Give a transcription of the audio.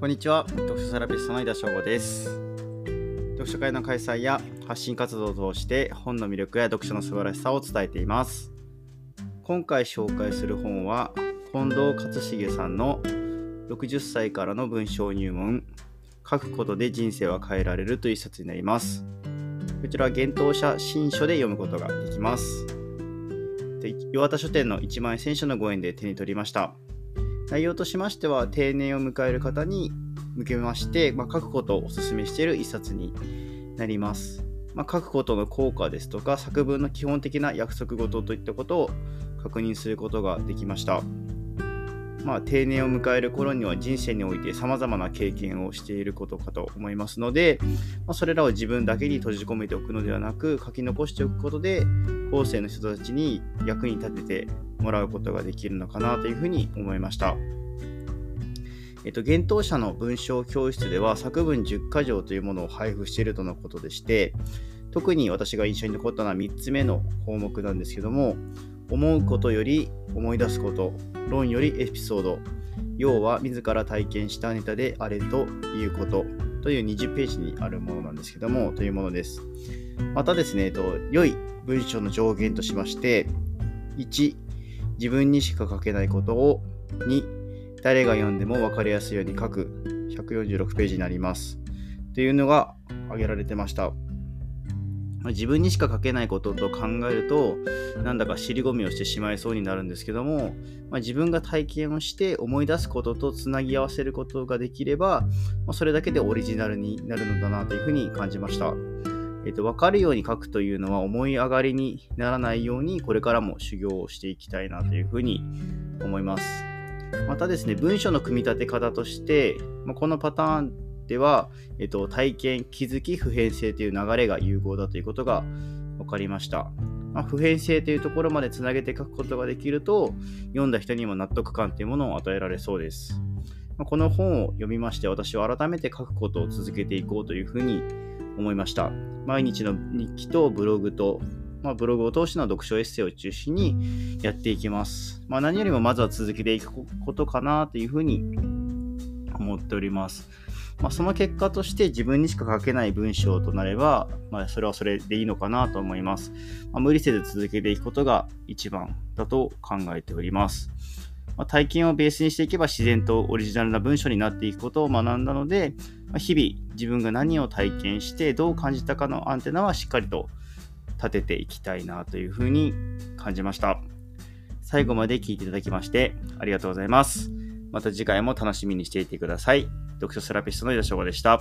こんにちは。読書セラピストの井田翔吾です。読書会の開催や発信活動を通して本の魅力や読書の素晴らしさを伝えています。今回紹介する本は近藤克重さんの60歳からの文章入門書くことで人生は変えられるという一冊になります。こちらは幻冬者新書で読むことができます。で岩田書店の1万円選書のご縁で手に取りました。内容としましては定年を迎える方に向けまして、まあ、書くことをお勧めしている一冊になります。まあ、書くことの効果ですとか作文の基本的な約束事といったことを確認することができました。まあ、定年を迎える頃には人生において様々な経験をしていることかと思いますので、まあ、それらを自分だけに閉じ込めておくのではなく書き残しておくことで後世の人たちに役に立ててもらうことができるのかなというふうに思いました。えっと、幻冬者の文章教室では作文10箇条というものを配布しているとのことでして特に私が印象に残ったのは3つ目の項目なんですけども思うことより思い出すこと論よりエピソード。要は自ら体験したネタであれということ。という20ページにあるものなんですけどもというものです。またですね、えっと、良い文章の上限としまして1自分にしか書けないことを。2誰が読んでも分かりやすいように書く。146ページになります。というのが挙げられてました。自分にしか書けないことと考えるとなんだか尻込みをしてしまいそうになるんですけども、まあ、自分が体験をして思い出すこととつなぎ合わせることができれば、まあ、それだけでオリジナルになるのだなというふうに感じました。えっと、分かるように書くというのは思い上がりにならないようにこれからも修行をしていきたいなというふうに思います。またですね、文章の組み立て方として、まあ、このパターンでは、えっと、体験、気づき、普遍性という流れが融合だということが分かりました。まあ、普遍性というところまでつなげて書くことができると、読んだ人にも納得感というものを与えられそうです。まあ、この本を読みまして、私は改めて書くことを続けていこうというふうに思いました。毎日の日記とブログと、まあ、ブログを通しての読書エッセイを中心にやっていきます。まあ、何よりもまずは続けていくことかなというふうに思っております。まあ、その結果として自分にしか書けない文章となれば、まあ、それはそれでいいのかなと思います。まあ、無理せず続けていくことが一番だと考えております。ま、体験をベースにしていけば自然とオリジナルな文章になっていくことを学んだので、ま、日々自分が何を体験してどう感じたかのアンテナはしっかりと立てていきたいなというふうに感じました。最後まで聞いていただきましてありがとうございます。また次回も楽しみにしていてください。読書セラピストの井田翔吾でした。